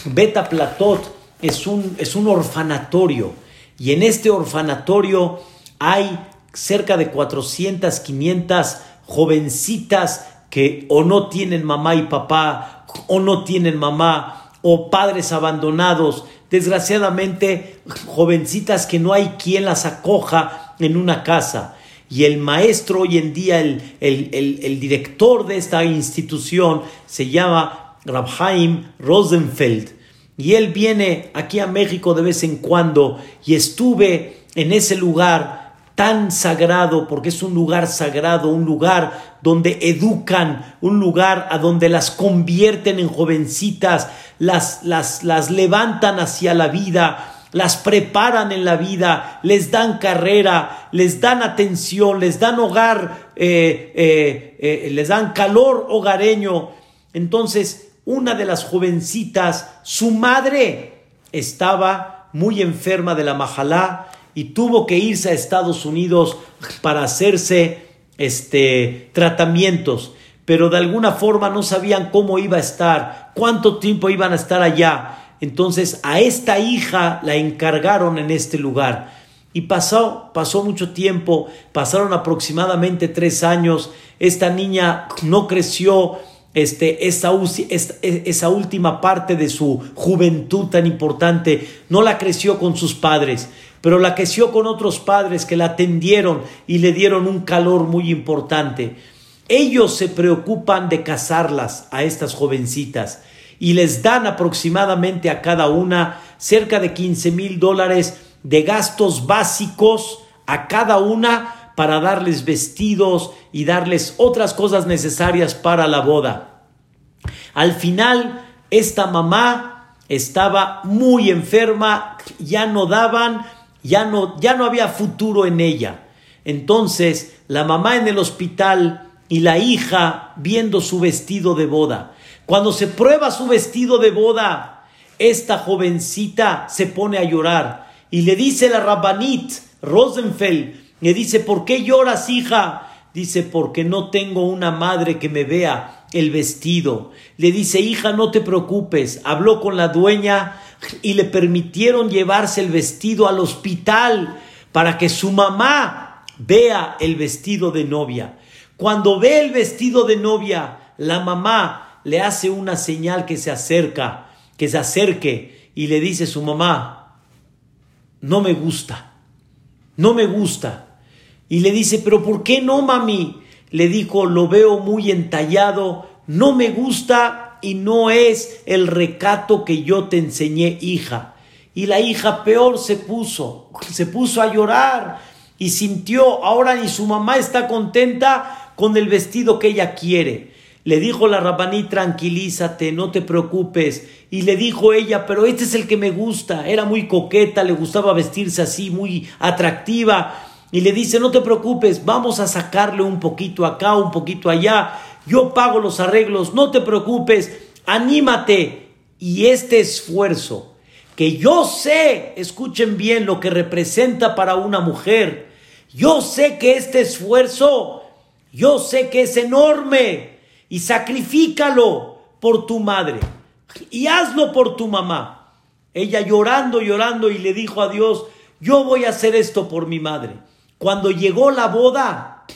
Bet Aplatot es un, es un orfanatorio y en este orfanatorio hay cerca de 400, 500 jovencitas que o no tienen mamá y papá o no tienen mamá o padres abandonados, desgraciadamente jovencitas que no hay quien las acoja en una casa. Y el maestro hoy en día, el, el director de esta institución, se llama Rabhaim Rosenfeld. Y él viene aquí a México de vez en cuando y estuve en ese lugar tan sagrado, porque es un lugar sagrado, un lugar donde educan, un lugar a donde las convierten en jovencitas, las, las, las levantan hacia la vida, las preparan en la vida, les dan carrera, les dan atención, les dan hogar, eh, eh, eh, les dan calor hogareño. Entonces, una de las jovencitas, su madre estaba muy enferma de la majalá y tuvo que irse a Estados Unidos para hacerse este, tratamientos, pero de alguna forma no sabían cómo iba a estar, cuánto tiempo iban a estar allá. Entonces a esta hija la encargaron en este lugar. Y pasó, pasó mucho tiempo, pasaron aproximadamente tres años, esta niña no creció, este, esa, esa última parte de su juventud tan importante, no la creció con sus padres, pero la creció con otros padres que la atendieron y le dieron un calor muy importante. Ellos se preocupan de casarlas a estas jovencitas y les dan aproximadamente a cada una cerca de 15 mil dólares de gastos básicos a cada una para darles vestidos y darles otras cosas necesarias para la boda. Al final, esta mamá estaba muy enferma, ya no daban, ya no, ya no había futuro en ella. Entonces, la mamá en el hospital y la hija viendo su vestido de boda. Cuando se prueba su vestido de boda, esta jovencita se pone a llorar y le dice la Rabbanit Rosenfeld, le dice, ¿por qué lloras, hija? Dice, porque no tengo una madre que me vea el vestido. Le dice, hija, no te preocupes. Habló con la dueña y le permitieron llevarse el vestido al hospital para que su mamá vea el vestido de novia. Cuando ve el vestido de novia, la mamá le hace una señal que se acerca, que se acerque y le dice a su mamá, no me gusta, no me gusta. Y le dice, pero ¿por qué no, mami? Le dijo, lo veo muy entallado, no me gusta y no es el recato que yo te enseñé, hija. Y la hija peor se puso, se puso a llorar y sintió, ahora ni su mamá está contenta con el vestido que ella quiere. Le dijo la rabaní, tranquilízate, no te preocupes. Y le dijo ella, pero este es el que me gusta. Era muy coqueta, le gustaba vestirse así, muy atractiva. Y le dice, no te preocupes, vamos a sacarle un poquito acá, un poquito allá. Yo pago los arreglos, no te preocupes, anímate. Y este esfuerzo, que yo sé, escuchen bien lo que representa para una mujer, yo sé que este esfuerzo yo sé que es enorme y sacrifícalo por tu madre y hazlo por tu mamá. Ella llorando, llorando y le dijo a Dios, yo voy a hacer esto por mi madre. Cuando llegó la boda,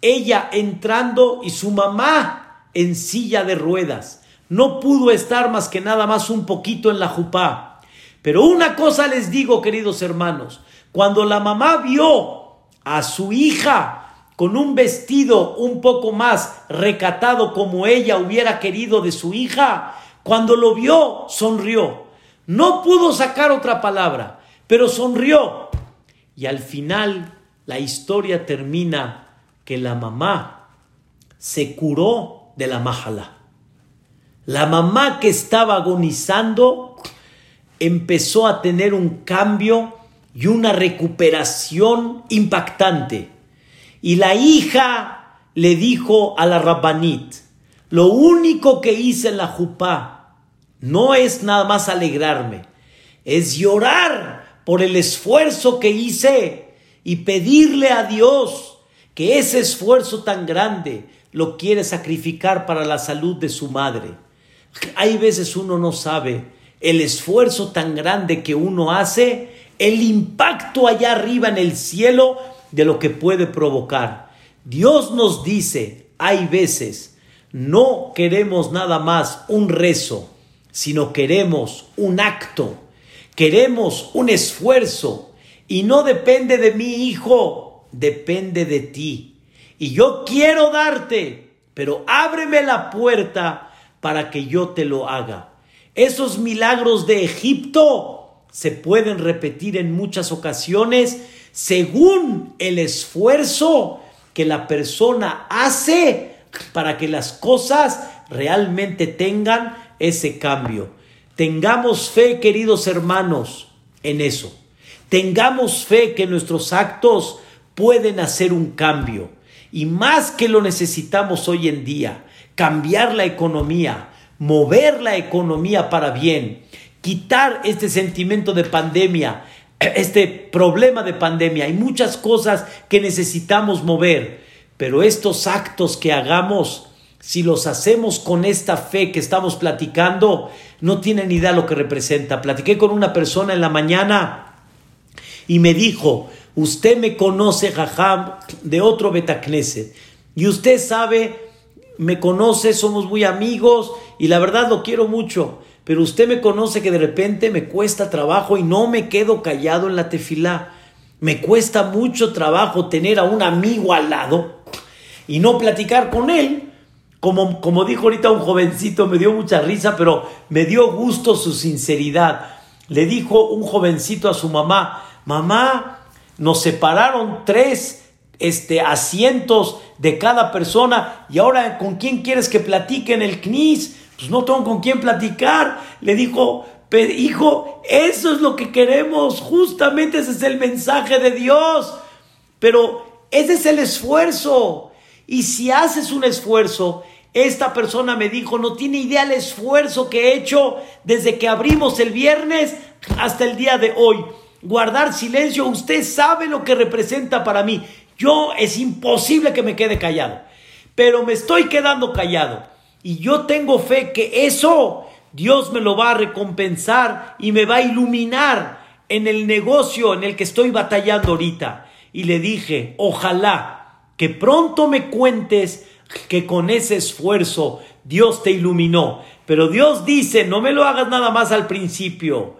ella entrando y su mamá en silla de ruedas. No pudo estar más que nada más un poquito en la jupá. Pero una cosa les digo, queridos hermanos, cuando la mamá vio a su hija con un vestido un poco más recatado como ella hubiera querido de su hija, cuando lo vio, sonrió. No pudo sacar otra palabra, pero sonrió. Y al final la historia termina que la mamá se curó de la majala. La mamá que estaba agonizando empezó a tener un cambio y una recuperación impactante. Y la hija le dijo a la Rabbanit, lo único que hice en la jupá no es nada más alegrarme, es llorar por el esfuerzo que hice y pedirle a Dios que ese esfuerzo tan grande lo quiere sacrificar para la salud de su madre. Hay veces uno no sabe el esfuerzo tan grande que uno hace, el impacto allá arriba en el cielo de lo que puede provocar. Dios nos dice, hay veces, no queremos nada más un rezo, sino queremos un acto, queremos un esfuerzo, y no depende de mi hijo, depende de ti. Y yo quiero darte, pero ábreme la puerta para que yo te lo haga. Esos milagros de Egipto se pueden repetir en muchas ocasiones según el esfuerzo que la persona hace para que las cosas realmente tengan ese cambio. Tengamos fe, queridos hermanos, en eso. Tengamos fe que nuestros actos pueden hacer un cambio. Y más que lo necesitamos hoy en día, cambiar la economía, mover la economía para bien, quitar este sentimiento de pandemia, este problema de pandemia. Hay muchas cosas que necesitamos mover, pero estos actos que hagamos, si los hacemos con esta fe que estamos platicando, no tienen idea lo que representa. Platiqué con una persona en la mañana y me dijo, usted me conoce, Jajam, de otro Betacneset, y usted sabe, me conoce, somos muy amigos, y la verdad lo quiero mucho pero usted me conoce que de repente me cuesta trabajo y no me quedo callado en la tefilá. Me cuesta mucho trabajo tener a un amigo al lado y no platicar con él. Como, como dijo ahorita un jovencito, me dio mucha risa, pero me dio gusto su sinceridad. Le dijo un jovencito a su mamá, mamá, nos separaron tres este, asientos de cada persona y ahora con quién quieres que platique en el CNIS pues no tengo con quién platicar. Le dijo, hijo, eso es lo que queremos, justamente ese es el mensaje de Dios. Pero ese es el esfuerzo. Y si haces un esfuerzo, esta persona me dijo, no tiene idea el esfuerzo que he hecho desde que abrimos el viernes hasta el día de hoy. Guardar silencio, usted sabe lo que representa para mí. Yo es imposible que me quede callado, pero me estoy quedando callado y yo tengo fe que eso Dios me lo va a recompensar y me va a iluminar en el negocio en el que estoy batallando ahorita. Y le dije, ojalá que pronto me cuentes que con ese esfuerzo Dios te iluminó. Pero Dios dice, no me lo hagas nada más al principio.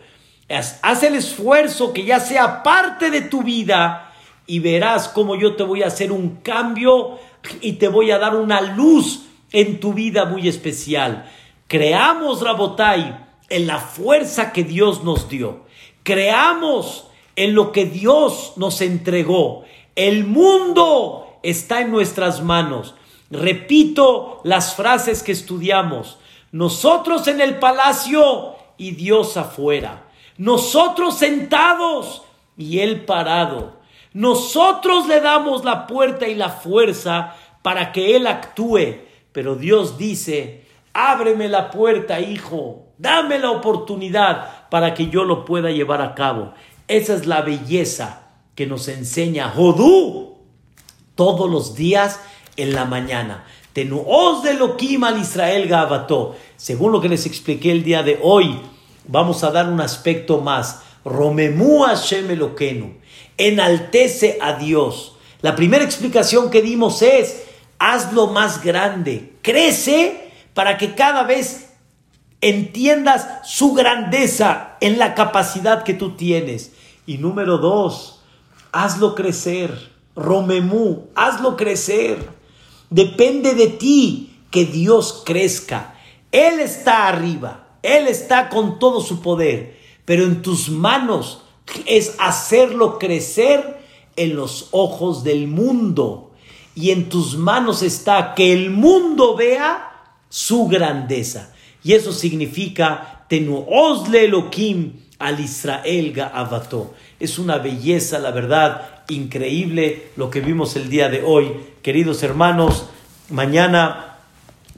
Haz el esfuerzo que ya sea parte de tu vida y verás cómo yo te voy a hacer un cambio y te voy a dar una luz en tu vida muy especial. Creamos, Rabotai, en la fuerza que Dios nos dio. Creamos en lo que Dios nos entregó. El mundo está en nuestras manos. Repito las frases que estudiamos. Nosotros en el palacio y Dios afuera. Nosotros sentados y Él parado. Nosotros le damos la puerta y la fuerza para que Él actúe. Pero Dios dice, ábreme la puerta, hijo. Dame la oportunidad para que yo lo pueda llevar a cabo. Esa es la belleza que nos enseña Jodú todos los días en la mañana. Tenuos de Loquim al Israel Gabató. Según lo que les expliqué el día de hoy, vamos a dar un aspecto más. Romemu Hashem. Enaltece a Dios. La primera explicación que dimos es, hazlo más grande. Crece para que cada vez entiendas su grandeza en la capacidad que tú tienes. Y número dos, hazlo crecer. Romemú, hazlo crecer. Depende de ti que Dios crezca. Él está arriba, Él está con todo su poder, pero en tus manos es hacerlo crecer en los ojos del mundo. Y en tus manos está que el mundo vea su grandeza. Y eso significa Tenuosle Elohim al Israel Ga'avato. Es una belleza, la verdad, increíble lo que vimos el día de hoy. Queridos hermanos, mañana,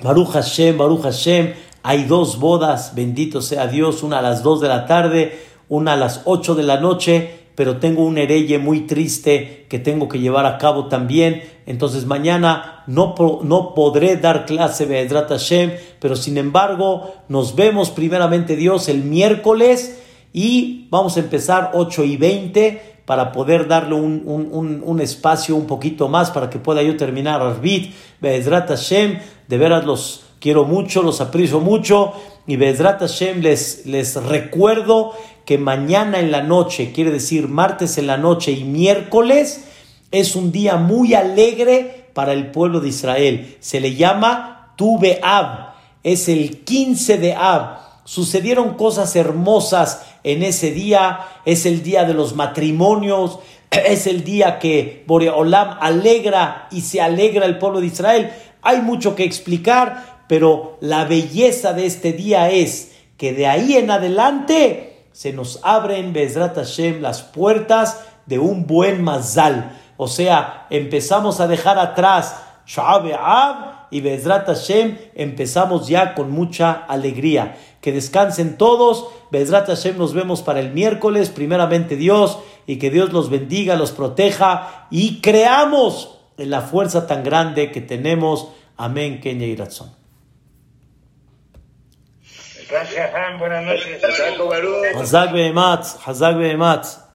Baruch Hashem, Baruch Hashem, hay dos bodas, bendito sea Dios, una a las dos de la tarde, una a las ocho de la noche, pero tengo un hereye muy triste que tengo que llevar a cabo también. Entonces mañana no, no podré dar clase de Hashem, pero sin embargo nos vemos primeramente Dios el miércoles y vamos a empezar 8 y 20 para poder darle un, espacio un poquito más para que pueda yo terminar Arbit, Be'ezrat Hashem, de veras los quiero mucho, los aprecio mucho y Be'ezrat Hashem les, les recuerdo que mañana en la noche, quiere decir martes en la noche y miércoles, es un día muy alegre para el pueblo de Israel. Se le llama Tu Ab, es el 15 de Ab. Sucedieron cosas hermosas en ese día, es el día de los matrimonios, es el día que Boreolam alegra y se alegra el pueblo de Israel. Hay mucho que explicar, pero la belleza de este día es que de ahí en adelante se nos abren, Bezrat Hashem, las puertas de un buen mazal. O sea, empezamos a dejar atrás Ab y Bezrat Hashem empezamos ya con mucha alegría. Que descansen todos. Bezrat Hashem nos vemos para el miércoles. Primeramente Dios y que Dios los bendiga, los proteja y creamos en la fuerza tan grande que tenemos. Amén, Kenya y. Gracias, Buenas noches. Hazak